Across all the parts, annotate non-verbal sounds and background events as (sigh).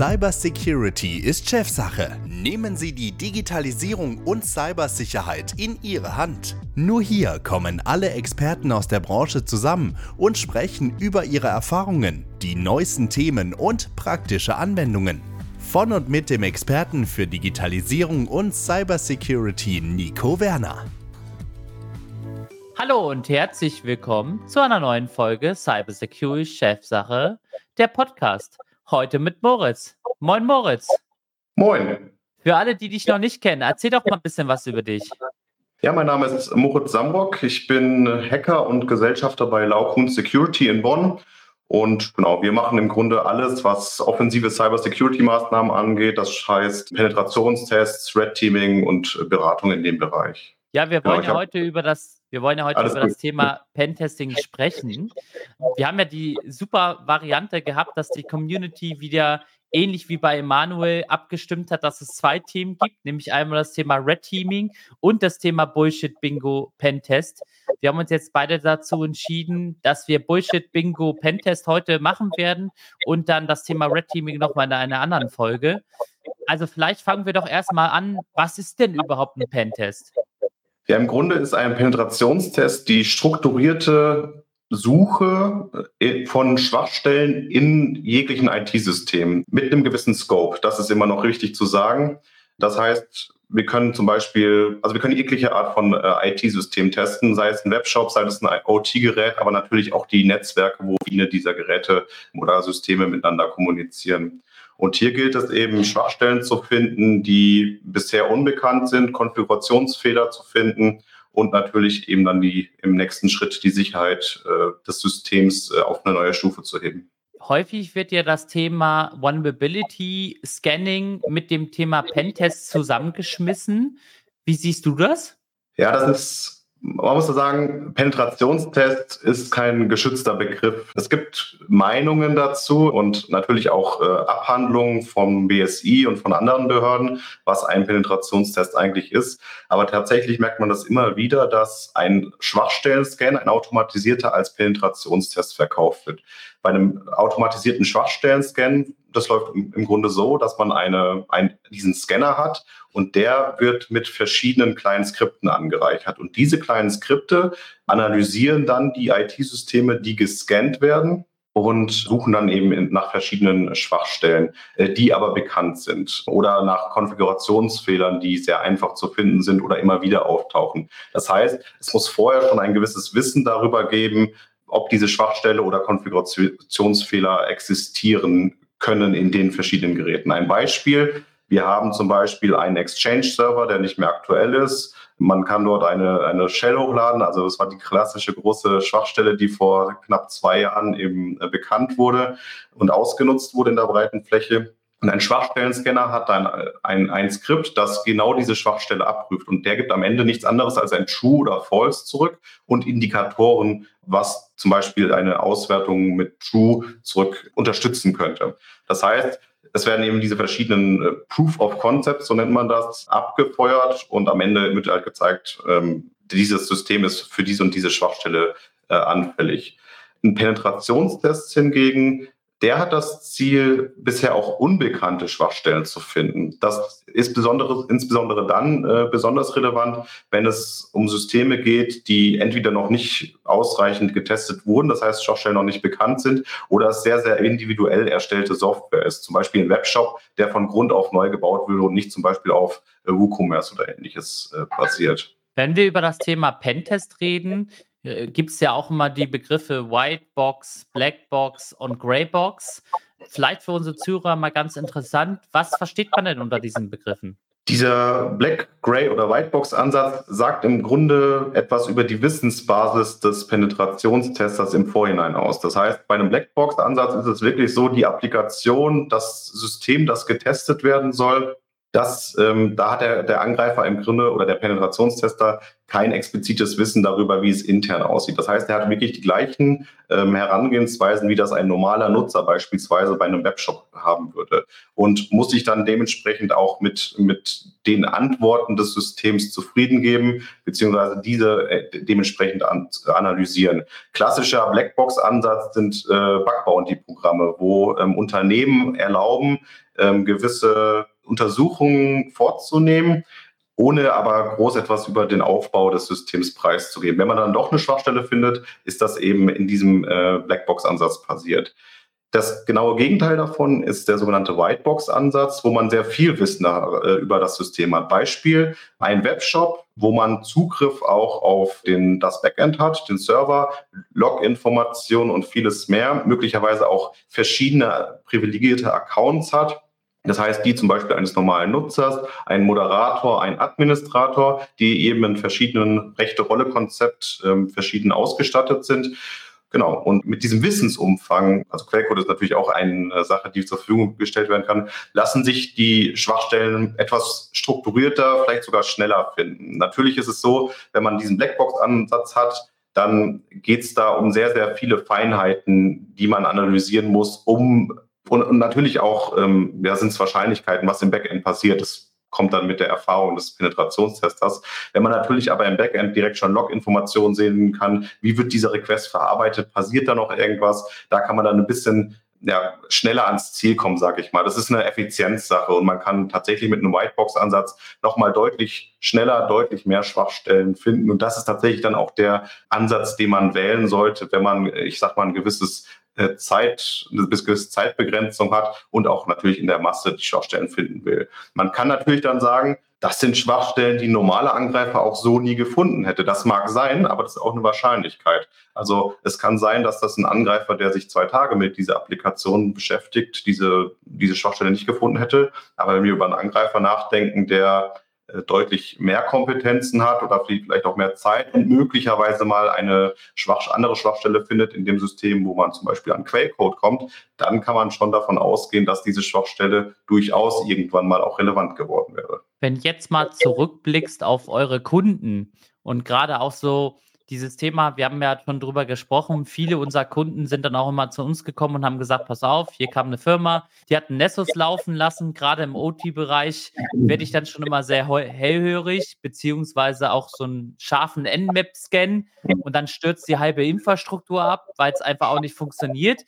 Cybersecurity ist Chefsache. Nehmen Sie die Digitalisierung und Cybersicherheit in Ihre Hand. Nur hier kommen alle Experten aus der Branche zusammen und sprechen über ihre Erfahrungen, die neuesten Themen und praktische Anwendungen. Von und mit dem Experten für Digitalisierung und Cybersecurity Nico Werner. Hallo und herzlich willkommen zu einer neuen Folge Cybersecurity Chefsache, der Podcast. Heute mit Moritz. Moin, Moritz. Moin. Für alle, die dich noch nicht kennen, erzähl doch mal ein bisschen was über dich. Ja, mein Name ist Moritz Samrock. Ich bin Hacker und Gesellschafter bei Laukun Security in Bonn. Und genau, wir machen im Grunde alles, was offensive Cybersecurity-Maßnahmen angeht. Das heißt Penetrationstests, Red Teaming und Beratung in dem Bereich. Ja, wir wollen genau, ja heute über das wir wollen ja heute Alles über gut. das Thema Pentesting sprechen. Wir haben ja die super Variante gehabt, dass die Community wieder ähnlich wie bei Emanuel abgestimmt hat, dass es zwei Themen gibt, nämlich einmal das Thema Red Teaming und das Thema Bullshit Bingo Pentest. Wir haben uns jetzt beide dazu entschieden, dass wir Bullshit Bingo Pentest heute machen werden und dann das Thema Red Teaming nochmal in einer anderen Folge. Also vielleicht fangen wir doch erstmal an, was ist denn überhaupt ein Pentest? Ja, im Grunde ist ein Penetrationstest die strukturierte Suche äh, von Schwachstellen in jeglichen IT-Systemen mit einem gewissen Scope. Das ist immer noch richtig zu sagen. Das heißt, wir können zum Beispiel, also wir können jegliche Art von äh, IT-System testen, sei es ein Webshop, sei es ein OT-Gerät, aber natürlich auch die Netzwerke, wo viele dieser Geräte oder Systeme miteinander kommunizieren. Und hier gilt es eben, Schwachstellen zu finden, die bisher unbekannt sind, Konfigurationsfehler zu finden und natürlich eben dann die im nächsten Schritt die Sicherheit äh, des Systems äh, auf eine neue Stufe zu heben. Häufig wird ja das Thema Vulnerability Scanning mit dem Thema Pentest zusammengeschmissen. Wie siehst du das? Ja, das ist man muss sagen, Penetrationstest ist kein geschützter Begriff. Es gibt Meinungen dazu und natürlich auch äh, Abhandlungen vom BSI und von anderen Behörden, was ein Penetrationstest eigentlich ist. Aber tatsächlich merkt man das immer wieder, dass ein Schwachstellen-Scan, ein automatisierter als Penetrationstest verkauft wird. Bei einem automatisierten Schwachstellen-Scan, das läuft im Grunde so, dass man eine, ein, diesen Scanner hat und der wird mit verschiedenen kleinen Skripten angereichert. Und diese kleinen Skripte analysieren dann die IT-Systeme, die gescannt werden und suchen dann eben nach verschiedenen Schwachstellen, äh, die aber bekannt sind oder nach Konfigurationsfehlern, die sehr einfach zu finden sind oder immer wieder auftauchen. Das heißt, es muss vorher schon ein gewisses Wissen darüber geben, ob diese Schwachstelle oder Konfigurationsfehler existieren können in den verschiedenen Geräten. Ein Beispiel, wir haben zum Beispiel einen Exchange-Server, der nicht mehr aktuell ist. Man kann dort eine, eine Shell hochladen. Also das war die klassische große Schwachstelle, die vor knapp zwei Jahren eben äh, bekannt wurde und ausgenutzt wurde in der breiten Fläche. Und ein Schwachstellen-Scanner hat dann ein, ein Skript, das genau diese Schwachstelle abprüft. Und der gibt am Ende nichts anderes als ein True oder False zurück und Indikatoren, was zum Beispiel eine Auswertung mit True zurück unterstützen könnte. Das heißt, es werden eben diese verschiedenen äh, Proof of Concepts, so nennt man das, abgefeuert und am Ende wird halt gezeigt, ähm, dieses System ist für diese und diese Schwachstelle äh, anfällig. Ein Penetrationstest hingegen der hat das Ziel, bisher auch unbekannte Schwachstellen zu finden. Das ist besonders, insbesondere dann äh, besonders relevant, wenn es um Systeme geht, die entweder noch nicht ausreichend getestet wurden, das heißt Schwachstellen noch nicht bekannt sind, oder es sehr, sehr individuell erstellte Software ist. Zum Beispiel ein Webshop, der von Grund auf neu gebaut wird und nicht zum Beispiel auf äh, WooCommerce oder ähnliches äh, basiert. Wenn wir über das Thema Pentest reden, gibt es ja auch immer die Begriffe White Box, Black Box und Grey Box. Vielleicht für unsere Zuhörer mal ganz interessant, was versteht man denn unter diesen Begriffen? Dieser Black, Gray oder Whitebox-Ansatz sagt im Grunde etwas über die Wissensbasis des Penetrationstesters im Vorhinein aus. Das heißt, bei einem Blackbox-Ansatz ist es wirklich so, die Applikation, das System, das getestet werden soll, Das, ähm, da hat der, der Angreifer im Grunde oder der Penetrationstester kein explizites Wissen darüber, wie es intern aussieht. Das heißt, er hat wirklich die gleichen ähm, Herangehensweisen, wie das ein normaler Nutzer beispielsweise bei einem Webshop haben würde und muss sich dann dementsprechend auch mit, mit den Antworten des Systems zufrieden geben, beziehungsweise diese äh, dementsprechend an, analysieren. Klassischer Blackbox-Ansatz sind äh, Bug-Bounty-Programme, wo ähm, Unternehmen erlauben, ähm, gewisse Untersuchungen vorzunehmen, ohne aber groß etwas über den Aufbau des Systems preiszugeben. Wenn man dann doch eine Schwachstelle findet, ist das eben in diesem äh, Blackbox-Ansatz passiert. Das genaue Gegenteil davon ist der sogenannte Whitebox-Ansatz, wo man sehr viel Wissen äh, über das System hat. Beispiel ein Webshop, wo man Zugriff auch auf den, das Backend hat, den Server, Log-Informationen und vieles mehr, möglicherweise auch verschiedene privilegierte Accounts hat das heißt, die zum Beispiel eines normalen Nutzers, ein Moderator, ein Administrator, die eben in verschiedenen Rechte-Rolle-Konzept ähm, verschieden ausgestattet sind. Genau. Und mit diesem Wissensumfang, also Quellcode ist natürlich auch eine Sache, die zur Verfügung gestellt werden kann, lassen sich die Schwachstellen etwas strukturierter, vielleicht sogar schneller finden. Natürlich ist es so, wenn man diesen Blackbox-Ansatz hat, dann geht es da um sehr, sehr viele Feinheiten, die man analysieren muss, um und, und natürlich auch, ähm, ja, sind es Wahrscheinlichkeiten, was im Backend passiert. Das kommt dann mit der Erfahrung des Penetrationstesters. Wenn man natürlich aber im Backend direkt schon Log-Informationen sehen kann, wie wird dieser Request verarbeitet, passiert da noch irgendwas, da kann man dann ein bisschen ja, schneller ans Ziel kommen, sage ich mal. Das ist eine Effizienzsache und man kann tatsächlich mit einem Whitebox-Ansatz nochmal deutlich schneller, deutlich mehr Schwachstellen finden. Und das ist tatsächlich dann auch der Ansatz, den man wählen sollte, wenn man, ich sag mal, ein gewisses Zeit, eine gewisse Zeitbegrenzung hat und auch natürlich in der Masse die Schwachstellen finden will. Man kann natürlich dann sagen, das sind Schwachstellen, die normale Angreifer auch so nie gefunden hätte. Das mag sein, aber das ist auch eine Wahrscheinlichkeit. Also es kann sein, dass das ein Angreifer, der sich zwei Tage mit dieser Applikation beschäftigt, diese, diese Schwachstelle nicht gefunden hätte. Aber wenn wir über einen Angreifer nachdenken, der äh, deutlich mehr Kompetenzen hat oder vielleicht auch mehr Zeit und möglicherweise mal eine schwach, andere Schwachstelle findet in dem System, wo man zum Beispiel an Quellcode kommt, dann kann man schon davon ausgehen, dass diese Schwachstelle durchaus irgendwann mal auch relevant geworden wäre. Wenn jetzt mal zurückblickst auf eure Kunden und gerade auch so dieses Thema, wir haben ja schon drüber gesprochen, viele unserer Kunden sind dann auch immer zu uns gekommen und haben gesagt, pass auf, hier kam eine Firma, die hat einen Nessus laufen lassen, gerade im OT-Bereich werde ich dann schon immer sehr hellhörig, beziehungsweise auch so einen scharfen Nmap-Scan und dann stürzt die halbe Infrastruktur ab, weil es einfach auch nicht funktioniert.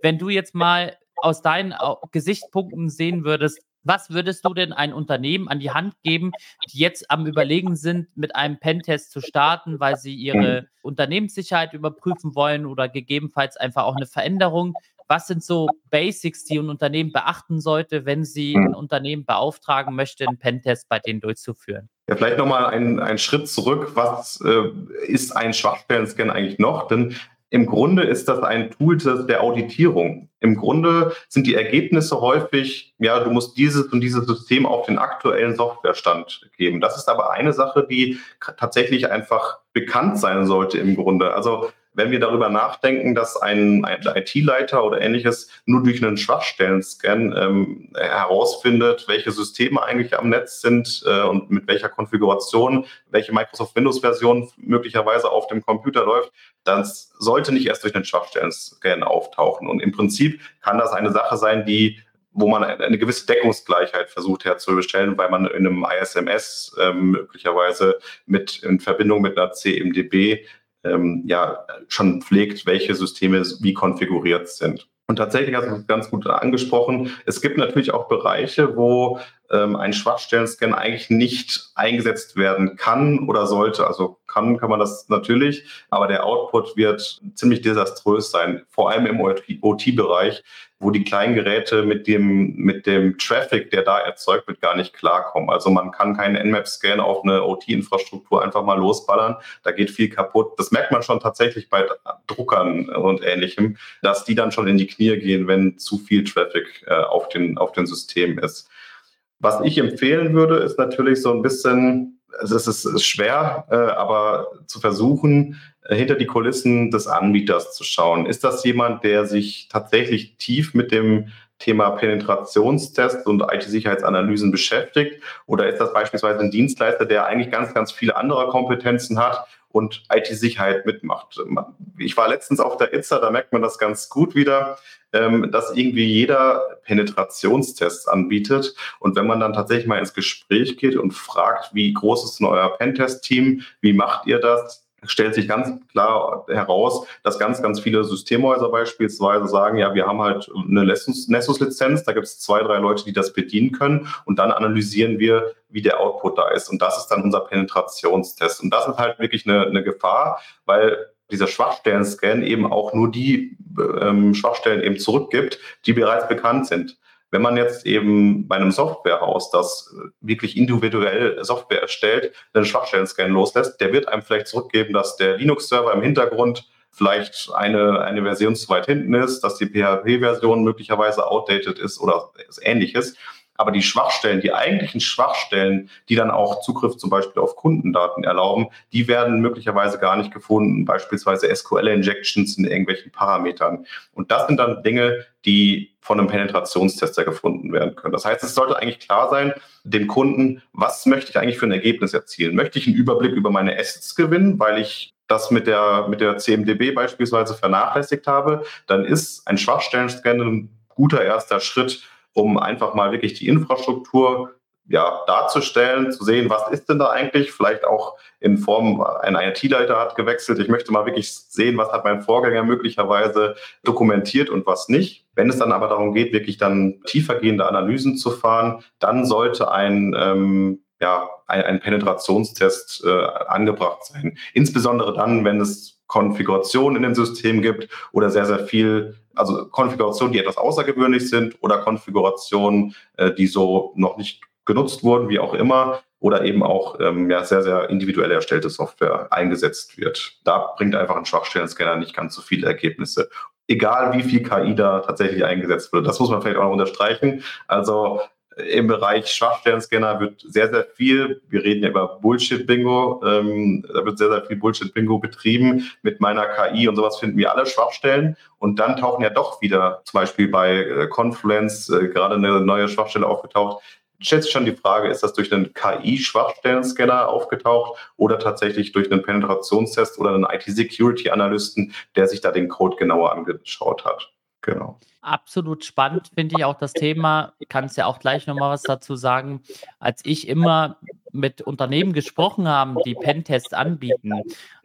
Wenn du jetzt mal aus deinen Gesichtspunkten sehen würdest, was würdest du denn ein Unternehmen an die Hand geben, die jetzt am Überlegen sind, mit einem Pentest zu starten, weil sie ihre mhm. Unternehmenssicherheit überprüfen wollen oder gegebenenfalls einfach auch eine Veränderung? Was sind so Basics, die ein Unternehmen beachten sollte, wenn sie ein Unternehmen beauftragen möchte, einen Pentest bei denen durchzuführen? Ja, vielleicht nochmal einen, Schritt zurück. Was äh, ist ein Schwachstellen-Scan eigentlich noch? Denn im Grunde ist das ein Tool der Auditierung. Im Grunde sind die Ergebnisse häufig, ja, du musst dieses und dieses System auf den aktuellen Softwarestand geben. Das ist aber eine Sache, die tatsächlich einfach bekannt sein sollte im Grunde. Also wenn wir darüber nachdenken, dass ein, ein IT-Leiter oder ähnliches nur durch einen Schwachstellen-Scan ähm, herausfindet, welche Systeme eigentlich am Netz sind äh, und mit welcher Konfiguration, welche Microsoft Windows-Version möglicherweise auf dem Computer läuft, dann sollte nicht erst durch einen Schwachstellen-Scan auftauchen. Und im Prinzip kann das eine Sache sein, die wo man eine gewisse Deckungsgleichheit versucht herzustellen, weil man in einem ISMS ähm, möglicherweise mit in Verbindung mit einer CMDB ähm, ja schon pflegt, welche Systeme wie konfiguriert sind. Und tatsächlich hast du es ganz gut angesprochen. Es gibt natürlich auch Bereiche, wo ähm, ein Schwachstellen-Scan eigentlich nicht eingesetzt werden kann oder sollte. Also kann, kann man das natürlich, aber der Output wird ziemlich desaströs sein, vor allem im OT-Bereich, wo die kleinen Geräte mit dem, mit dem Traffic, der da erzeugt wird, gar nicht klarkommen. Also man kann keinen Nmap-Scan auf eine OT-Infrastruktur einfach mal losballern. Da geht viel kaputt. Das merkt man schon tatsächlich bei Druckern und ähnlichem, dass die dann schon in die Knie gehen, wenn zu viel Traffic äh, auf, den, auf den Systemen ist. Was ich empfehlen würde, ist natürlich so ein bisschen, also es ist, schwer, äh, aber zu versuchen, äh, hinter die Kulissen des Anbieters zu schauen. Ist das jemand, der sich tatsächlich tief mit dem Thema Penetrationstests und IT-Sicherheitsanalysen beschäftigt? Oder ist das beispielsweise ein Dienstleister, der eigentlich ganz, ganz viele andere Kompetenzen hat und IT-Sicherheit mitmacht? Ich war letztens auf der ITSA, da merkt man das ganz gut wieder, ähm, dass irgendwie jeder Penetrationstests anbietet. Und wenn man dann tatsächlich mal ins Gespräch geht und fragt, wie groß ist denn euer Pentest-Team, wie macht ihr das? Stellt sich ganz klar heraus, dass ganz, ganz viele Systemhäuser beispielsweise sagen, ja, wir haben halt eine Nessus-Lizenz, da gibt es zwei, drei Leute, die das bedienen können und dann analysieren wir, wie der Output da ist. Und das ist dann unser Penetrationstest. Und das ist halt wirklich eine, eine Gefahr, weil dieser Schwachstellen-Scan eben auch nur die ähm, Schwachstellen eben zurückgibt, die bereits bekannt sind. Wenn man jetzt eben bei einem Softwarehaus, das wirklich individuell Software erstellt, einen Schwachstellen-Scan loslässt, der wird einem vielleicht zurückgeben, dass der Linux-Server im Hintergrund vielleicht eine, eine Version zu weit hinten ist, dass die PHP-Version möglicherweise outdated ist oder ähnliches. Aber die Schwachstellen, die eigentlichen Schwachstellen, die dann auch Zugriff zum Beispiel auf Kundendaten erlauben, die werden möglicherweise gar nicht gefunden, beispielsweise SQL-Injections in irgendwelchen Parametern. Und das sind dann Dinge, die von einem Penetrationstester gefunden werden können. Das heißt, es sollte eigentlich klar sein, dem Kunden, was möchte ich eigentlich für ein Ergebnis erzielen? Möchte ich einen Überblick über meine Assets gewinnen, weil ich das mit der, mit der CMDB beispielsweise vernachlässigt habe, dann ist ein Schwachstellen-Scan ein guter erster Schritt, um einfach mal wirklich die Infrastruktur ja, darzustellen, zu sehen, was ist denn da eigentlich, vielleicht auch in Form, ein IT-Leiter hat gewechselt. Ich möchte mal wirklich sehen, was hat mein Vorgänger möglicherweise dokumentiert und was nicht. Wenn es dann aber darum geht, wirklich dann tiefergehende Analysen zu fahren, dann sollte ein, ähm, ja, ein, ein Penetrationstest äh, angebracht sein. Insbesondere dann, wenn es Konfigurationen in dem System gibt oder sehr, sehr viel, also Konfigurationen, die etwas außergewöhnlich sind oder Konfigurationen, äh, die so noch nicht genutzt wurden, wie auch immer, oder eben auch ähm, ja, sehr, sehr individuell erstellte Software eingesetzt wird. Da bringt einfach ein Schwachstellen-Scanner nicht ganz so viele Ergebnisse. Egal wie viel KI da tatsächlich eingesetzt wird. Das muss man vielleicht auch noch unterstreichen. Also im Bereich Schwachstellen-Scanner wird sehr, sehr viel, wir reden ja über Bullshit-Bingo, ähm, da wird sehr, sehr viel Bullshit-Bingo betrieben. Mit meiner KI und sowas finden wir alle Schwachstellen. Und dann tauchen ja doch wieder, zum Beispiel bei äh, Confluence, äh, gerade eine neue Schwachstelle aufgetaucht. Stellt sich schon die Frage, ist das durch einen KI-Schwachstellen-Scanner aufgetaucht oder tatsächlich durch einen Penetrationstest oder einen IT-Security-Analysten, der sich da den Code genauer angeschaut hat? Genau. Absolut spannend finde ich auch das Thema. Kannst ja auch gleich nochmal was dazu sagen. Als ich immer mit Unternehmen gesprochen habe, die Pentests anbieten,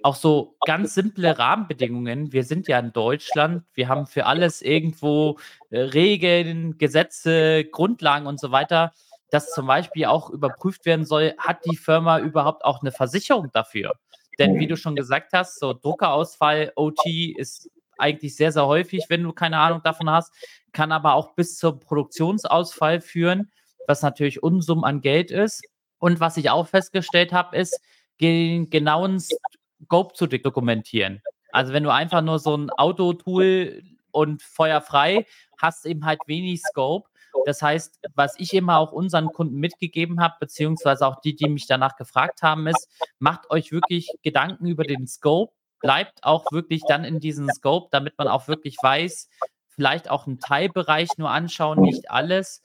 auch so ganz simple Rahmenbedingungen. Wir sind ja in Deutschland. Wir haben für alles irgendwo äh, Regeln, Gesetze, Grundlagen und so weiter dass zum Beispiel auch überprüft werden soll, hat die Firma überhaupt auch eine Versicherung dafür? Denn wie du schon gesagt hast, so Druckerausfall, OT ist eigentlich sehr, sehr häufig, wenn du keine Ahnung davon hast, kann aber auch bis zum Produktionsausfall führen, was natürlich Unsummen an Geld ist. Und was ich auch festgestellt habe, ist, den genauen Scope zu dokumentieren. Also wenn du einfach nur so ein Autotool und feuerfrei hast, eben halt wenig Scope. Das heißt, was ich immer auch unseren Kunden mitgegeben habe, beziehungsweise auch die, die mich danach gefragt haben, ist, macht euch wirklich Gedanken über den Scope, bleibt auch wirklich dann in diesem Scope, damit man auch wirklich weiß, vielleicht auch einen Teilbereich nur anschauen, nicht alles.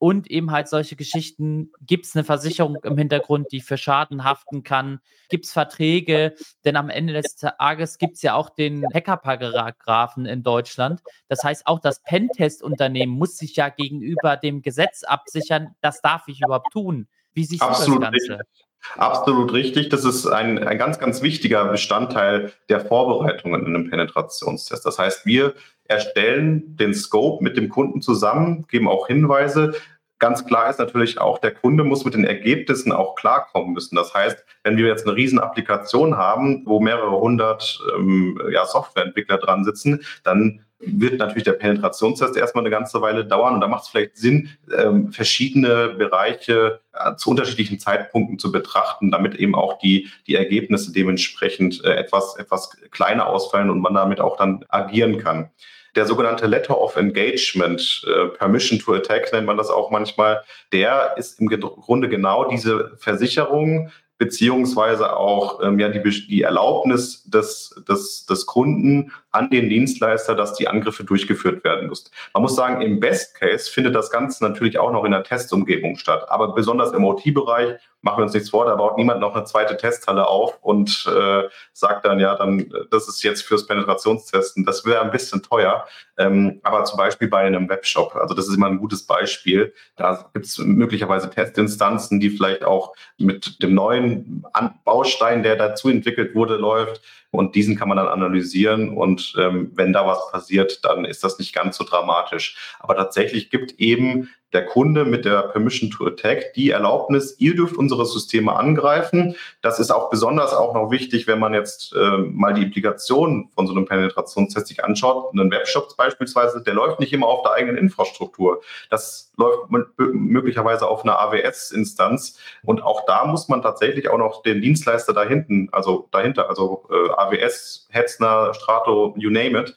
Und eben halt solche Geschichten, gibt es eine Versicherung im Hintergrund, die für Schaden haften kann? Gibt es Verträge? Denn am Ende des Tages gibt es ja auch den Hackerparagraphen in Deutschland. Das heißt, auch das Pentest-Unternehmen muss sich ja gegenüber dem Gesetz absichern, das darf ich überhaupt tun. Wie siehst Absolut du das Ganze? Richtig. Absolut richtig. Das ist ein, ein ganz, ganz wichtiger Bestandteil der Vorbereitungen in einem Penetrationstest. Das heißt, wir erstellen den Scope mit dem Kunden zusammen, geben auch Hinweise. Ganz klar ist natürlich auch, der Kunde muss mit den Ergebnissen auch klarkommen müssen. Das heißt, wenn wir jetzt eine riesen Applikation haben, wo mehrere hundert ähm, ja, Softwareentwickler dran sitzen, dann wird natürlich der Penetrationstest erstmal eine ganze Weile dauern und da macht es vielleicht Sinn, ähm, verschiedene Bereiche äh, zu unterschiedlichen Zeitpunkten zu betrachten, damit eben auch die, die Ergebnisse dementsprechend äh, etwas, etwas kleiner ausfallen und man damit auch dann agieren kann. Der sogenannte Letter of Engagement, äh, Permission to Attack nennt man das auch manchmal, der ist im Grunde genau diese Versicherung, beziehungsweise auch ähm, ja, die, die Erlaubnis des, des, des Kunden an den Dienstleister, dass die Angriffe durchgeführt werden müssen. Man muss sagen, im Best Case findet das Ganze natürlich auch noch in der Testumgebung statt. Aber besonders im OT-Bereich machen wir uns nichts vor, da baut niemand noch eine zweite Testhalle auf und äh, sagt dann, ja, dann, das ist jetzt fürs Penetrationstesten. Das wäre ein bisschen teuer. Ähm, aber zum Beispiel bei einem Webshop, also das ist immer ein gutes Beispiel. Da gibt es möglicherweise Testinstanzen, die vielleicht auch mit dem neuen Baustein, der dazu entwickelt wurde, läuft. Und diesen kann man dann analysieren. Und ähm, wenn da was passiert, dann ist das nicht ganz so dramatisch. Aber tatsächlich gibt eben der Kunde mit der Permission to Attack die Erlaubnis, ihr dürft unsere Systeme angreifen. Das ist auch besonders auch noch wichtig, wenn man jetzt äh, mal die Implikationen von so einem Penetrationstest sich anschaut. Ein Webshop beispielsweise, der läuft nicht immer auf der eigenen Infrastruktur. Das läuft möglicherweise auf einer AWS-Instanz. Und auch da muss man tatsächlich auch noch den Dienstleister da hinten, also dahinter, also äh, AWS, Hetzner, Strato, you name it,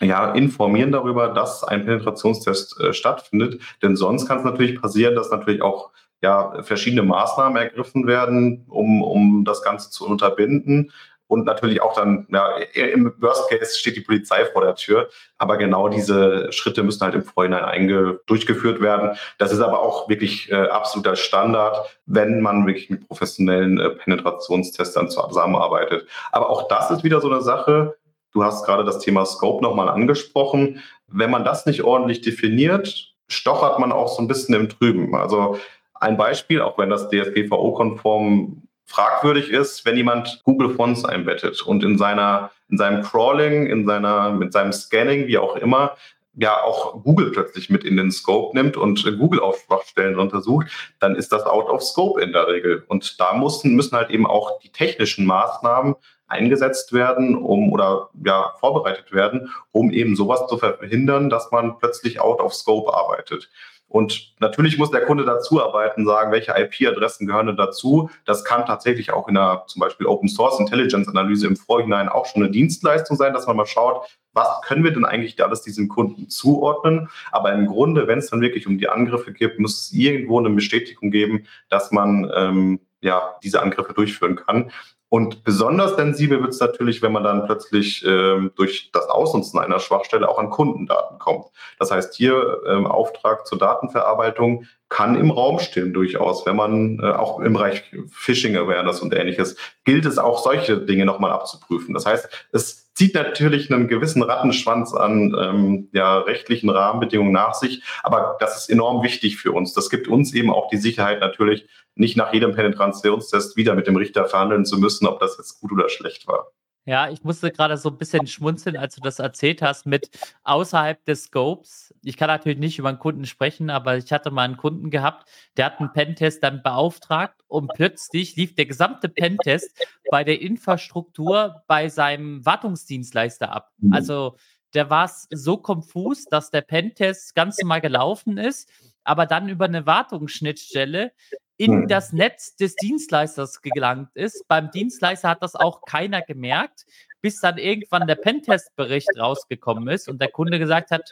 ja, informieren darüber, dass ein Penetrationstest äh, stattfindet. Denn sonst kann es natürlich passieren, dass natürlich auch ja, verschiedene Maßnahmen ergriffen werden, um, um das Ganze zu unterbinden. Und natürlich auch dann, ja, im Worst Case steht die Polizei vor der Tür. Aber genau diese Schritte müssen halt im Vorhinein einge durchgeführt werden. Das ist aber auch wirklich äh, absoluter Standard, wenn man wirklich mit professionellen äh, Penetrationstestern zusammenarbeitet. Aber auch das ist wieder so eine Sache, Du hast gerade das Thema Scope nochmal angesprochen. Wenn man das nicht ordentlich definiert, stochert man auch so ein bisschen im Trüben. Also ein Beispiel, auch wenn das DSGVO-konform fragwürdig ist, wenn jemand Google Fonts einbettet und in seiner, in seinem Crawling, in seiner, mit seinem Scanning, wie auch immer, ja auch Google plötzlich mit in den Scope nimmt und Google auf Schwachstellen untersucht, dann ist das out of scope in der Regel. Und da müssen, müssen halt eben auch die technischen Maßnahmen eingesetzt werden, um oder ja vorbereitet werden, um eben sowas zu verhindern, dass man plötzlich out of scope arbeitet. Und natürlich muss der Kunde dazu arbeiten, sagen, welche IP-Adressen gehören dazu. Das kann tatsächlich auch in einer zum Beispiel Open Source Intelligence Analyse im Vorhinein auch schon eine Dienstleistung sein, dass man mal schaut, was können wir denn eigentlich alles diesem Kunden zuordnen. Aber im Grunde, wenn es dann wirklich um die Angriffe geht, muss es irgendwo eine Bestätigung geben, dass man ähm, ja diese Angriffe durchführen kann. Und besonders sensibel wird es natürlich, wenn man dann plötzlich ähm, durch das Ausnutzen einer Schwachstelle auch an Kundendaten kommt. Das heißt, hier ähm, Auftrag zur Datenverarbeitung kann im Raum stehen durchaus, wenn man äh, auch im Bereich Phishing Awareness und ähnliches gilt es auch solche Dinge nochmal abzuprüfen. Das heißt, es zieht natürlich einen gewissen Rattenschwanz an ähm, ja, rechtlichen Rahmenbedingungen nach sich, aber das ist enorm wichtig für uns. Das gibt uns eben auch die Sicherheit natürlich, nicht nach jedem Penetrationstest wieder mit dem Richter verhandeln zu müssen, ob das jetzt gut oder schlecht war. Ja, ich musste gerade so ein bisschen schmunzeln, als du das erzählt hast mit außerhalb des Scopes. Ich kann natürlich nicht über einen Kunden sprechen, aber ich hatte mal einen Kunden gehabt, der hat einen Pentest dann beauftragt und plötzlich lief der gesamte Pentest bei der Infrastruktur bei seinem Wartungsdienstleister ab. Mhm. Also der war so konfus, dass der Pentest ganz normal gelaufen ist, aber dann über eine Wartungsschnittstelle in hm. das Netz des Dienstleisters gelangt ist. Beim Dienstleister hat das auch keiner gemerkt, bis dann irgendwann der Pentest-Bericht rausgekommen ist und der Kunde gesagt hat,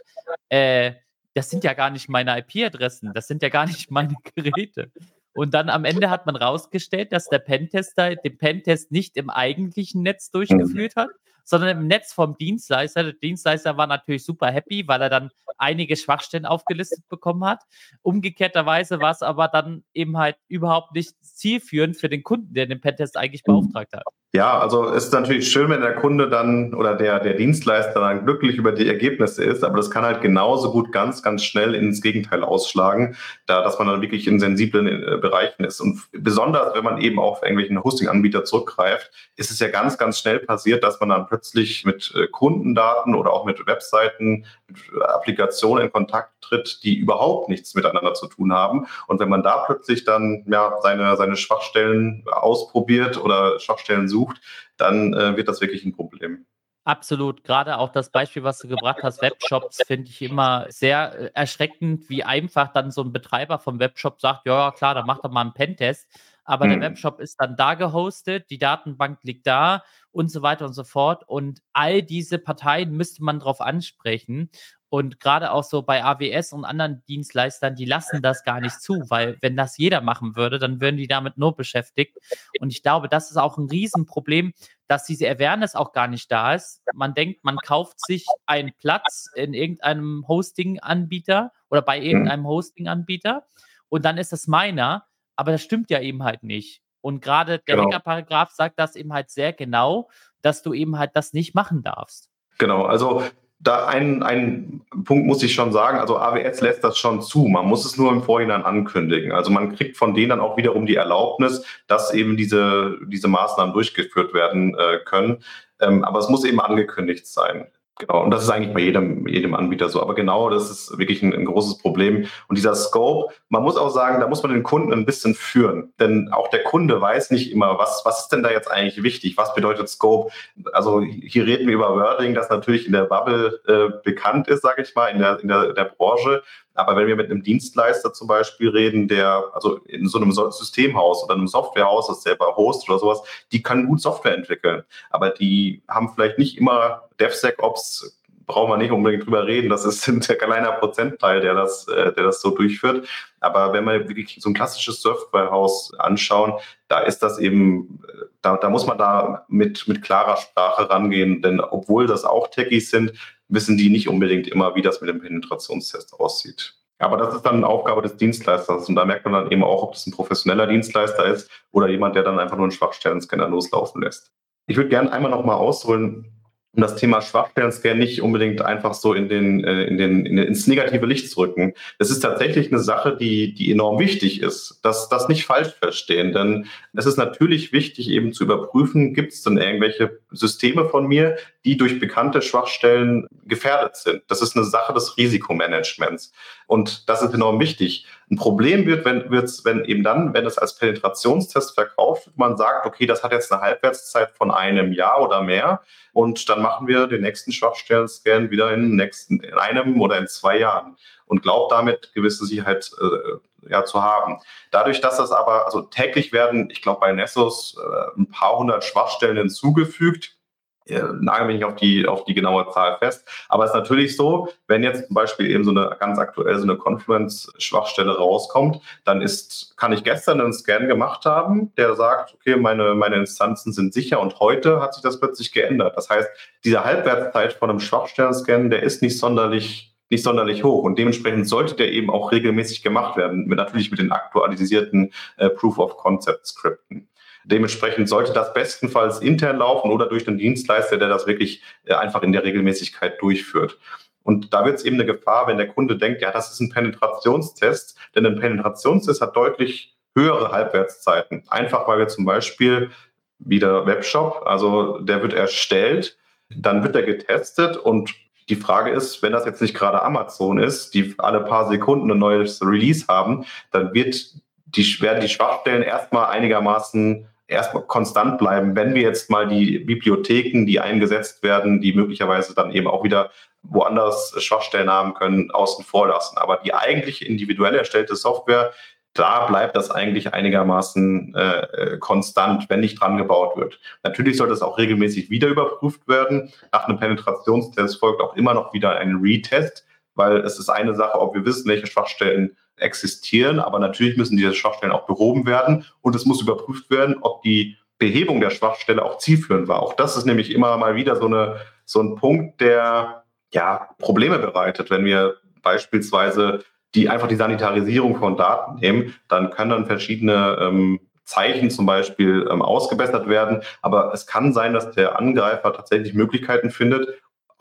äh, das sind ja gar nicht meine IP-Adressen, das sind ja gar nicht meine Geräte. Und dann am Ende hat man rausgestellt, dass der Pentester den Pentest nicht im eigentlichen Netz durchgeführt hat, sondern im Netz vom Dienstleister. Der Dienstleister war natürlich super happy, weil er dann einige Schwachstellen aufgelistet bekommen hat. Umgekehrterweise war es aber dann eben halt überhaupt nicht zielführend für den Kunden, der den Pentest eigentlich mhm. beauftragt hat. Ja, also es ist natürlich schön, wenn der Kunde dann oder der, der Dienstleister dann glücklich über die Ergebnisse ist, aber das kann halt genauso gut ganz, ganz schnell ins Gegenteil ausschlagen, da dass man dann wirklich in sensiblen äh, Bereichen ist. Und besonders, wenn man eben auf irgendwelchen Hosting-Anbieter zurückgreift, ist es ja ganz, ganz schnell passiert, dass man dann plötzlich mit äh, Kundendaten oder auch mit Webseiten, mit Applikationen in Kontakt tritt, die überhaupt nichts miteinander zu tun haben. Und wenn man da plötzlich dann ja seine, seine Schwachstellen ausprobiert oder Schwachstellen sucht, dann äh, wird das wirklich ein Problem. Absolut. Gerade auch das Beispiel, was du gebracht hast, Webshops, finde ich immer sehr äh, erschreckend, wie einfach dann so ein Betreiber vom Webshop sagt, ja, klar, dann macht er mal einen Pentest. Aber hm. der Webshop ist dann da gehostet, die Datenbank liegt da und so weiter und so fort. Und all diese Parteien müsste man darauf ansprechen. Und gerade auch so bei AWS und anderen Dienstleistern, die lassen das gar nicht zu, weil wenn das jeder machen würde, dann würden die damit nur beschäftigt. Und ich glaube, das ist auch ein Riesenproblem, dass diese Awareness auch gar nicht da ist. Man denkt, man kauft sich einen Platz in irgendeinem Hosting-Anbieter oder bei mhm. irgendeinem Hosting-Anbieter und dann ist es meiner, aber das stimmt ja eben halt nicht. Und gerade der genau. Hacker-Paragraph sagt das eben halt sehr genau, dass du eben halt das nicht machen darfst. Genau, also da ein, ein Punkt muss ich schon sagen, also AWS lässt das schon zu. Man muss es nur im Vorhinein ankündigen. Also man kriegt von denen dann auch wiederum die Erlaubnis, dass eben diese, diese Maßnahmen durchgeführt werden äh, können. Ähm, aber es muss eben angekündigt sein. Genau, und das ist eigentlich bei jedem, jedem Anbieter so. Aber genau, das ist wirklich ein, ein, großes Problem. Und dieser Scope, man muss auch sagen, da muss man den Kunden ein bisschen führen. Denn auch der Kunde weiß nicht immer, was, was ist denn da jetzt eigentlich wichtig? Was bedeutet Scope? Also hier reden wir über Wording, das natürlich in der Bubble äh, bekannt ist, sage ich mal, in der, in der, der Branche. Aber wenn wir mit einem Dienstleister zum Beispiel reden, der, also in so einem Systemhaus oder einem Softwarehaus, das selber hostet oder sowas, die können gut Software entwickeln. Aber die haben vielleicht nicht immer DevSecOps brauchen wir nicht unbedingt drüber reden. Das ist (laughs) ein kleiner Prozentteil, der das, äh, der das so durchführt. Aber wenn wir wirklich so ein klassisches Softwarehaus anschauen, da ist das eben, da, da muss man da mit, mit klarer Sprache rangehen. Denn obwohl das auch Techies sind, wissen die nicht unbedingt immer, wie das mit dem Penetrationstest aussieht. Aber das ist dann eine Aufgabe des Dienstleisters. Und da merkt man dann eben auch, ob das ein professioneller Dienstleister ist oder jemand, der dann einfach nur einen Schwachstellen-Scanner loslaufen lässt. Ich würde gerne einmal nochmal ausholen, um das Thema Schwachstellen-Scan nicht unbedingt einfach so in den, äh, in den, in den, ins negative Licht zu rücken. Es ist tatsächlich eine Sache, die, die enorm wichtig ist. Das, das nicht falsch verstehen, denn es ist natürlich wichtig, eben zu überprüfen, gibt es denn irgendwelche Systeme von mir, die durch bekannte Schwachstellen gefährdet sind. Das ist eine Sache des Risikomanagements. Und das ist enorm wichtig. Ein Problem wird, wenn, wird's, wenn eben dann, wenn es als Penetrationstest verkauft wird, man sagt, okay, das hat jetzt eine Halbwertszeit von einem Jahr oder mehr und dann machen wir den nächsten Schwachstellen-Scan wieder in, nächsten, in einem oder in zwei Jahren und glaubt damit gewisse Sicherheit äh, ja, zu haben. Dadurch, dass das aber, also täglich werden, ich glaube bei Nessos äh, ein paar hundert Schwachstellen hinzugefügt, nagel mich nicht auf die, auf die genaue Zahl fest. Aber es ist natürlich so, wenn jetzt zum Beispiel eben so eine ganz aktuell so eine Confluence-Schwachstelle rauskommt, dann ist, kann ich gestern einen Scan gemacht haben, der sagt, okay, meine, meine Instanzen sind sicher und heute hat sich das plötzlich geändert. Das heißt, diese Halbwertszeit von einem Schwachstellen-Scan, der ist nicht sonderlich nicht sonderlich hoch und dementsprechend sollte der eben auch regelmäßig gemacht werden, mit, natürlich mit den aktualisierten äh, Proof-of-Concept-Skripten. Dementsprechend sollte das bestenfalls intern laufen oder durch den Dienstleister, der das wirklich äh, einfach in der Regelmäßigkeit durchführt. Und da wird es eben eine Gefahr, wenn der Kunde denkt, ja, das ist ein Penetrationstest, denn ein Penetrationstest hat deutlich höhere Halbwertszeiten. Einfach weil wir zum Beispiel wieder Webshop, also der wird erstellt, dann wird er getestet und die Frage ist, wenn das jetzt nicht gerade Amazon ist, die alle paar Sekunden ein neues Release haben, dann wird die, werden die Schwachstellen erstmal einigermaßen erstmal konstant bleiben, wenn wir jetzt mal die Bibliotheken, die eingesetzt werden, die möglicherweise dann eben auch wieder woanders Schwachstellen haben können, außen vor lassen. Aber die eigentlich individuell erstellte Software, da bleibt das eigentlich einigermaßen äh, konstant, wenn nicht dran gebaut wird. Natürlich sollte es auch regelmäßig wieder überprüft werden. Nach einem Penetrationstest folgt auch immer noch wieder ein Retest, weil es ist eine Sache, ob wir wissen, welche Schwachstellen existieren, aber natürlich müssen diese Schwachstellen auch behoben werden und es muss überprüft werden, ob die Behebung der Schwachstelle auch zielführend war. Auch das ist nämlich immer mal wieder so, eine, so ein Punkt, der ja Probleme bereitet, wenn wir beispielsweise die einfach die Sanitarisierung von Daten nehmen, dann können dann verschiedene ähm, Zeichen zum Beispiel ähm, ausgebessert werden. Aber es kann sein, dass der Angreifer tatsächlich Möglichkeiten findet,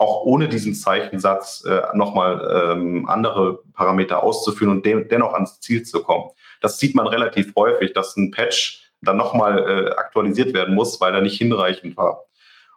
auch ohne diesen Zeichensatz äh, nochmal ähm, andere Parameter auszuführen und de dennoch ans Ziel zu kommen. Das sieht man relativ häufig, dass ein Patch dann nochmal äh, aktualisiert werden muss, weil er nicht hinreichend war.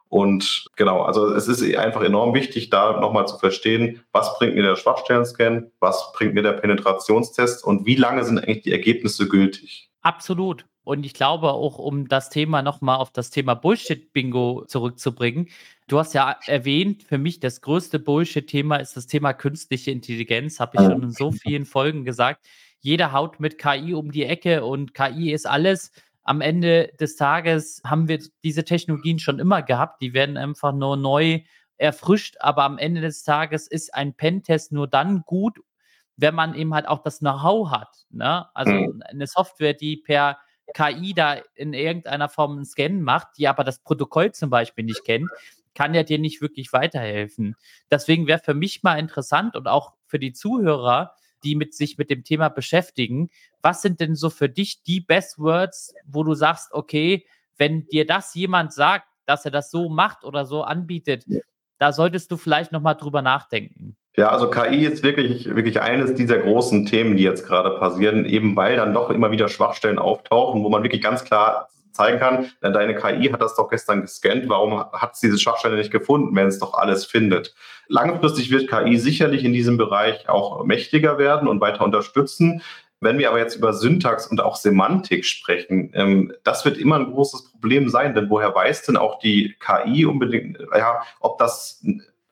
Und genau, also es ist einfach enorm wichtig, da nochmal zu verstehen, was bringt mir der Schwachstellen-Scan, was bringt mir der Penetrationstest und wie lange sind eigentlich die Ergebnisse gültig. Absolut. Und ich glaube auch, um das Thema nochmal auf das Thema Bullshit-Bingo zurückzubringen. Du hast ja erwähnt, für mich das größte Bullshit-Thema ist das Thema künstliche Intelligenz, habe ich schon in so vielen Folgen gesagt. Jeder haut mit KI um die Ecke und KI ist alles. Am Ende des Tages haben wir diese Technologien schon immer gehabt. Die werden einfach nur neu erfrischt, aber am Ende des Tages ist ein Pentest nur dann gut, wenn man eben halt auch das Know-how hat. Ne? Also mhm. eine Software, die per KI da in irgendeiner Form einen Scan macht, die aber das Protokoll zum Beispiel nicht kennt, kann ja dir nicht wirklich weiterhelfen. Deswegen wäre für mich mal interessant und auch für die Zuhörer, die mit sich mit dem Thema beschäftigen, was sind denn so für dich die Best Words, wo du sagst, okay, wenn dir das jemand sagt, dass er das so macht oder so anbietet, da solltest du vielleicht nochmal drüber nachdenken. Ja, also KI ist wirklich, wirklich eines dieser großen Themen, die jetzt gerade passieren, eben weil dann doch immer wieder Schwachstellen auftauchen, wo man wirklich ganz klar zeigen kann, denn deine KI hat das doch gestern gescannt, warum hat es diese Schwachstelle nicht gefunden, wenn es doch alles findet? Langfristig wird KI sicherlich in diesem Bereich auch mächtiger werden und weiter unterstützen. Wenn wir aber jetzt über Syntax und auch Semantik sprechen, ähm, das wird immer ein großes Problem sein, denn woher weiß denn auch die KI unbedingt, ja, ob das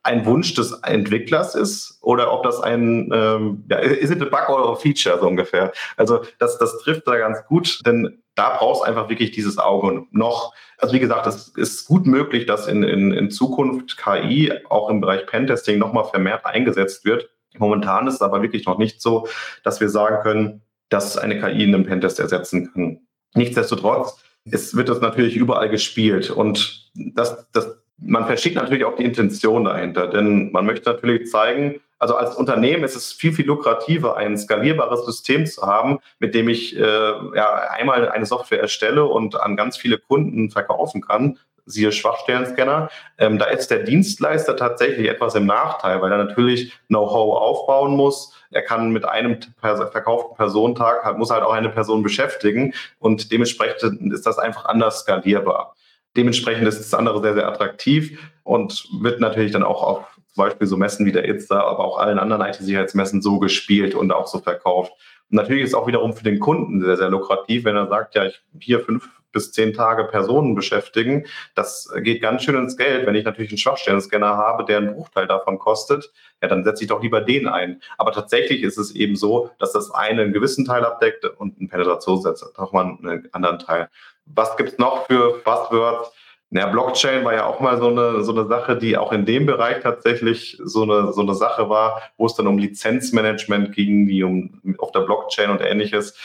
ein Wunsch des Entwicklers ist oder ob das ein, ähm, ja, is it a bug or a feature so ungefähr. Also das, das trifft da ganz gut, denn da brauchst du einfach wirklich dieses Auge noch. Also wie gesagt, es ist gut möglich, dass in, in, in Zukunft KI auch im Bereich Pentesting nochmal vermehrt eingesetzt wird. Momentan ist es aber wirklich noch nicht so, dass wir sagen können, dass eine KI einen Pentest ersetzen kann. Nichtsdestotrotz es wird das natürlich überall gespielt und das, das man versteht natürlich auch die Intention dahinter, denn man möchte natürlich zeigen, also als Unternehmen ist es viel, viel lukrativer, ein skalierbares System zu haben, mit dem ich äh, ja, einmal eine Software erstelle und an ganz viele Kunden verkaufen kann, siehe Schwachstellenscanner. Ähm, da ist der Dienstleister tatsächlich etwas im Nachteil, weil er natürlich Know-how aufbauen muss. Er kann mit einem verkauften Personentag, muss halt auch eine Person beschäftigen und dementsprechend ist das einfach anders skalierbar. Dementsprechend ist das andere sehr, sehr attraktiv und wird natürlich dann auch auf zum Beispiel so Messen wie der ITSA, aber auch allen anderen IT-Sicherheitsmessen so gespielt und auch so verkauft. Und natürlich ist es auch wiederum für den Kunden sehr, sehr lukrativ, wenn er sagt, ja, ich hier fünf bis zehn Tage Personen beschäftigen. Das geht ganz schön ins Geld. Wenn ich natürlich einen Schwachstellen-Scanner habe, der einen Bruchteil davon kostet, ja, dann setze ich doch lieber den ein. Aber tatsächlich ist es eben so, dass das eine einen gewissen Teil abdeckt und ein Penetrationssatz nochmal einen anderen Teil. Was gibt es noch für Buzzwords? Ja, Blockchain war ja auch mal so eine, so eine Sache, die auch in dem Bereich tatsächlich so eine, so eine Sache war, wo es dann um Lizenzmanagement ging, wie um auf der Blockchain und ähnliches.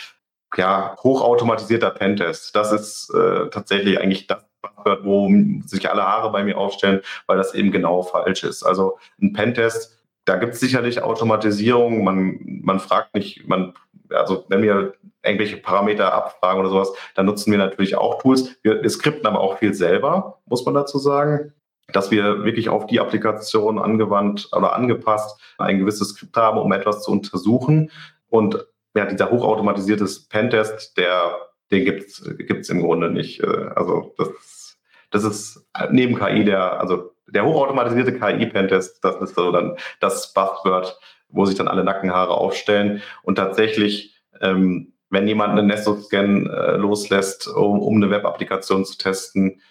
Ja, hochautomatisierter Pentest. Das ist äh, tatsächlich eigentlich das wo sich alle Haare bei mir aufstellen, weil das eben genau falsch ist. Also ein Pentest, da gibt es sicherlich Automatisierung. Man, man fragt nicht, man also wenn wir irgendwelche Parameter abfragen oder sowas, dann nutzen wir natürlich auch Tools. Wir, wir skripten aber auch viel selber, muss man dazu sagen, dass wir wirklich auf die Applikation angewandt oder angepasst ein gewisses Skript haben, um etwas zu untersuchen. Und ja, dieser hochautomatisierte Pentest, der, den gibt es im Grunde nicht. Äh, also das, das ist neben KI der, also der hochautomatisierte KI-Pentest, das ist so dann das Buzzword, wo sich dann alle Nackenhaare aufstellen. Und tatsächlich, ähm, wenn jemand einen Nesto-Scan äh, loslässt, um, um eine Web-Applikation zu testen,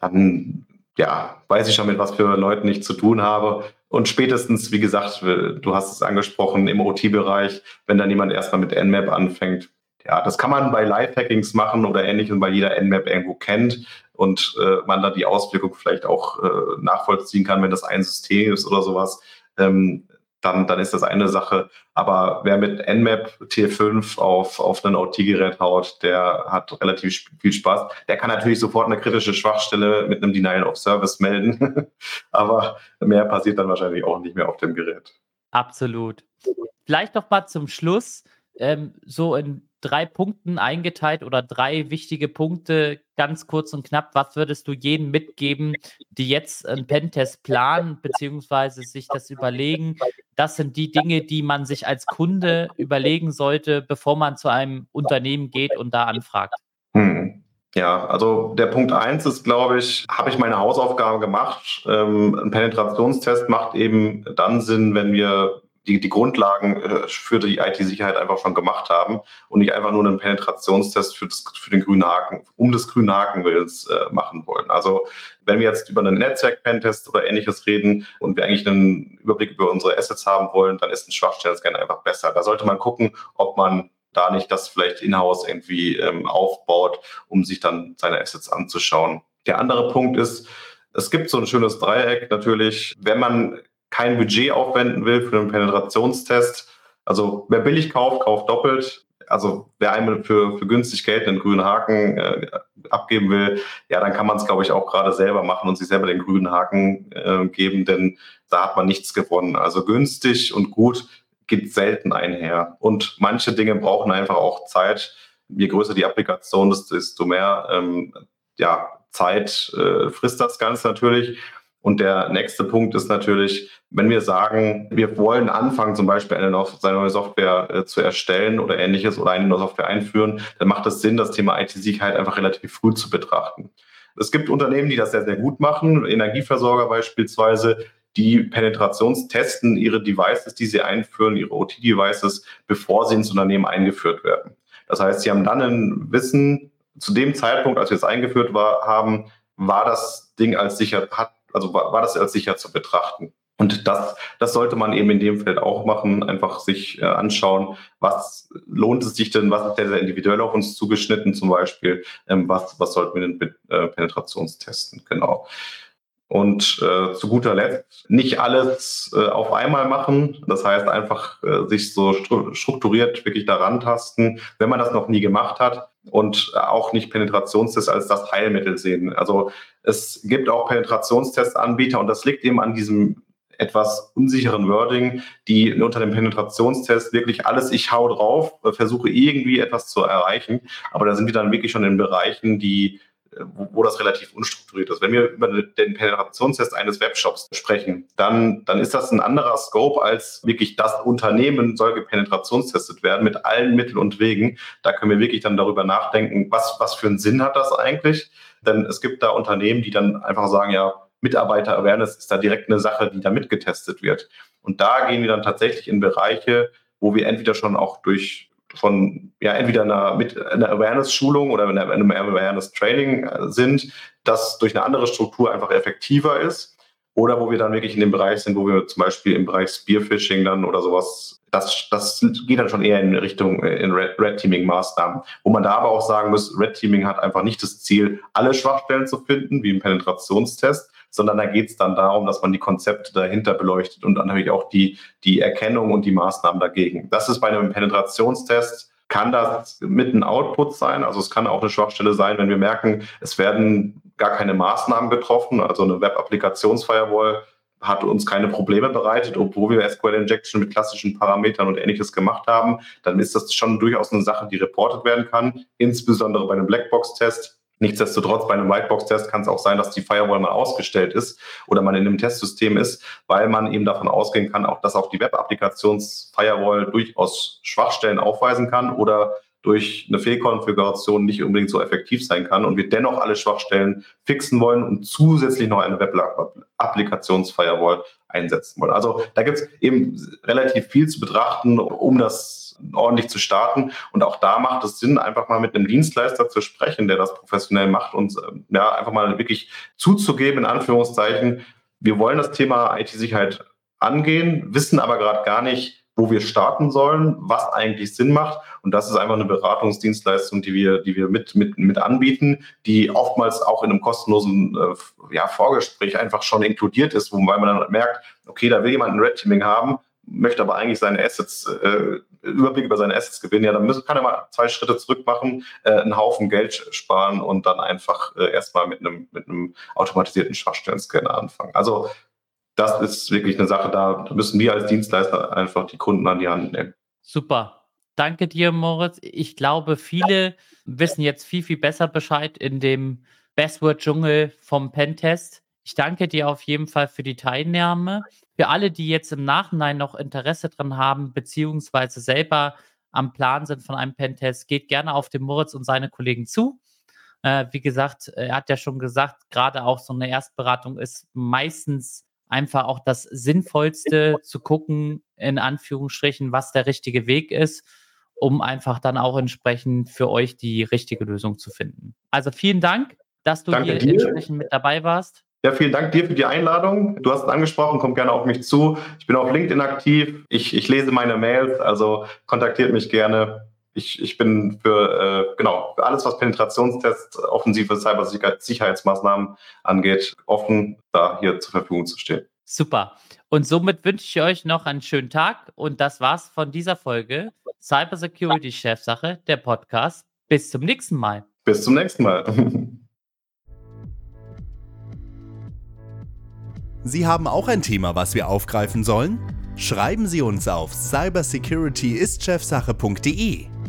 dann ja, weiß ich schon, mit was für Leuten ich zu tun habe. Und spätestens, wie gesagt, du hast es angesprochen, im OT-Bereich, wenn dann jemand erstmal mit Nmap anfängt, ja, das kann man bei Live-Hackings machen oder ähnlichem, weil jeder Nmap irgendwo kennt und äh, man da die Auswirkung vielleicht auch äh, nachvollziehen kann, wenn das ein System ist oder sowas. Ähm, dann, dann ist das eine Sache. Aber wer mit Nmap T5 auf, auf ein OT-Gerät haut, der hat relativ viel Spaß. Der kann natürlich sofort eine kritische Schwachstelle mit einem Denial of Service melden. (laughs) Aber mehr passiert dann wahrscheinlich auch nicht mehr auf dem Gerät. Absolut. Vielleicht noch mal zum Schluss, ähm, so in drei Punkten eingeteilt oder drei wichtige Punkte, ganz kurz und knapp. Was würdest du jedem mitgeben, die jetzt einen Pentest planen, beziehungsweise sich das überlegen? Das sind die Dinge, die man sich als Kunde überlegen sollte, bevor man zu einem Unternehmen geht und da anfragt. Hm. Ja, also der Punkt eins ist, glaube ich, habe ich meine Hausaufgabe gemacht. Ähm, ein Penetrationstest macht eben dann Sinn, wenn wir die, die Grundlagen äh, für die IT-Sicherheit einfach schon gemacht haben und nicht einfach nur einen Penetrationstest für, das, für den grünen Haken, um des grünen Hakenwillens äh, machen wollen. Also wenn wir jetzt über einen Netzwerk-Pentest oder ähnliches reden und wir eigentlich einen Überblick über unsere Assets haben wollen, dann ist ein Schwachstellen-Scan einfach besser. Da sollte man gucken, ob man da nicht das vielleicht in-house irgendwie ähm, aufbaut, um sich dann seine Assets anzuschauen. Der andere Punkt ist, Es gibt so ein schönes Dreieck natürlich, wenn man kein Budget aufwenden will für einen Penetrationstest. Also wer billig kauft, kauft doppelt. Also wer einmal für, für günstig Geld einen grünen Haken äh, abgeben will, ja, dann kann man es, glaube ich, auch gerade selber machen und sich selber den grünen Haken äh, geben, denn da hat man nichts gewonnen. Also günstig und gut geht selten einher. Und manche Dinge brauchen einfach auch Zeit. Je größer die Applikation ist, desto mehr ähm, ja, Zeit äh, frisst das Ganze natürlich. Und der nächste Punkt ist natürlich, wenn wir sagen, wir wollen anfangen, zum Beispiel eine neue Software äh, zu erstellen oder ähnliches oder eine neue Software einführen, dann macht es Sinn, das Thema IT-Sicherheit einfach relativ früh zu betrachten. Es gibt Unternehmen, die das sehr, sehr gut machen, Energieversorger beispielsweise, die penetrationstesten ihre Devices, die sie einführen, ihre OT-Devices, bevor sie ins Unternehmen eingeführt werden. Das heißt, sie haben dann ein Wissen, zu dem Zeitpunkt, als wir es eingeführt war, haben, war das Ding als sicher, hat also war, war das als sicher zu betrachten. Und das, das sollte man eben in dem Feld auch machen, einfach sich äh, anschauen, was lohnt es sich denn, was ist sehr, individuell auf uns zugeschnitten zum Beispiel, ähm, was, was sollten wir denn äh, Penetrationstesten, genau. Und äh, zu guter Letzt nicht alles äh, auf einmal machen. Das heißt einfach äh, sich so strukturiert wirklich daran tasten, wenn man das noch nie gemacht hat und auch nicht Penetrationstests als das Heilmittel sehen. Also es gibt auch Penetrationstestanbieter und das liegt eben an diesem etwas unsicheren Wording, die unter dem Penetrationstest wirklich alles, ich hau drauf, äh, versuche irgendwie etwas zu erreichen. Aber da sind wir dann wirklich schon in Bereichen, die wo, wo, das relativ unstrukturiert ist. Wenn wir über den Penetrationstest eines Webshops sprechen, dann, dann ist das ein anderer Scope als wirklich das Unternehmen soll gepenetrationstestet werden mit allen Mitteln und Wegen. Da können wir wirklich dann darüber nachdenken, was, was für einen Sinn hat das eigentlich? Denn es gibt da Unternehmen, die dann einfach sagen, ja, Mitarbeiter-Awareness ist da direkt eine Sache, die da mitgetestet wird. Und da gehen wir dann tatsächlich in Bereiche, wo wir entweder schon auch durch von ja entweder einer, mit einer Awareness-Schulung oder einem Awareness-Training äh, sind, das durch eine andere Struktur einfach effektiver ist. Oder wo wir dann wirklich in dem Bereich sind, wo wir zum Beispiel im Bereich Spearfishing dann oder sowas, das, das geht dann schon eher in Richtung äh, in Red, Red Teaming-Maßnahmen. Wo man da aber auch sagen muss, Red Teaming hat einfach nicht das Ziel, alle Schwachstellen zu finden, wie im Penetrationstest, sondern da geht es dann darum, dass man die Konzepte dahinter beleuchtet und dann natürlich auch die, die Erkennung und die Maßnahmen dagegen. Das ist bei einem Penetrationstest kann das mit ein Output sein. Also es kann auch eine Schwachstelle sein, wenn wir merken, es werden gar keine Maßnahmen getroffen. Also eine Web-Applikations-Firewall hat uns keine Probleme bereitet, obwohl wir SQL-Injection mit klassischen Parametern und ähnliches gemacht haben. Dann ist das schon durchaus eine Sache, die reportet werden kann, insbesondere bei einem Blackbox-Test Nichtsdestotrotz, bei einem Whitebox-Test kann es auch sein, dass die Firewall mal ausgestellt ist oder man in einem Testsystem ist, weil man eben davon ausgehen kann, auch dass auch die Web-Applikations-Firewall durchaus Schwachstellen aufweisen kann oder durch eine Fehlkonfiguration nicht unbedingt so effektiv sein kann und wir dennoch alle Schwachstellen fixen wollen und zusätzlich noch eine Web-Applikations-Firewall einsetzen wollen. Also da gibt es eben relativ viel zu betrachten, um das ordentlich zu starten. Und auch da macht es Sinn, einfach mal mit einem Dienstleister zu sprechen, der das professionell macht und ähm, ja, einfach mal wirklich zuzugeben, in Anführungszeichen, wir wollen das Thema IT-Sicherheit angehen, wissen aber gerade gar nicht, wo wir starten sollen, was eigentlich Sinn macht. Und das ist einfach eine Beratungsdienstleistung, die wir, die wir mit, mit, mit anbieten, die oftmals auch in einem kostenlosen äh, ja, Vorgespräch einfach schon inkludiert ist, weil man dann merkt, okay, da will jemand ein Red Teaming haben, möchte aber eigentlich seine Assets, äh, Überblick über seine Assets gewinnen, ja, dann müssen, kann er mal zwei Schritte zurück machen, äh, einen Haufen Geld sparen und dann einfach äh, erstmal mit einem, mit einem automatisierten Schwachstellen-Scanner anfangen. Also das ist wirklich eine Sache, da müssen wir als Dienstleister einfach die Kunden an die Hand nehmen. Super. Danke dir, Moritz. Ich glaube, viele wissen jetzt viel, viel besser Bescheid in dem Bestword-Dschungel vom Pentest. Ich danke dir auf jeden Fall für die Teilnahme. Für alle, die jetzt im Nachhinein noch Interesse dran haben, beziehungsweise selber am Plan sind von einem Pentest, geht gerne auf den Moritz und seine Kollegen zu. Äh, wie gesagt, er hat ja schon gesagt, gerade auch so eine Erstberatung ist meistens einfach auch das Sinnvollste zu gucken, in Anführungsstrichen, was der richtige Weg ist, um einfach dann auch entsprechend für euch die richtige Lösung zu finden. Also vielen Dank, dass du Danke hier dir. entsprechend mit dabei warst. Ja, vielen Dank dir für die Einladung. Du hast es angesprochen, komm gerne auf mich zu. Ich bin auf LinkedIn aktiv. Ich, ich lese meine Mails, also kontaktiert mich gerne. Ich, ich bin für, äh, genau, für alles, was Penetrationstests, offensive Cybersicherheitsmaßnahmen angeht, offen, da hier zur Verfügung zu stehen. Super. Und somit wünsche ich euch noch einen schönen Tag. Und das war's von dieser Folge Cybersecurity Chefsache, der Podcast. Bis zum nächsten Mal. Bis zum nächsten Mal. (laughs) Sie haben auch ein Thema, was wir aufgreifen sollen? Schreiben Sie uns auf cybersecurityistchefsache.de.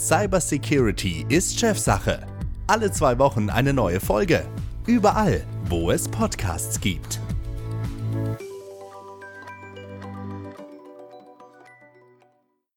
Cybersecurity ist Chefsache. Alle zwei Wochen eine neue Folge. Überall, wo es Podcasts gibt.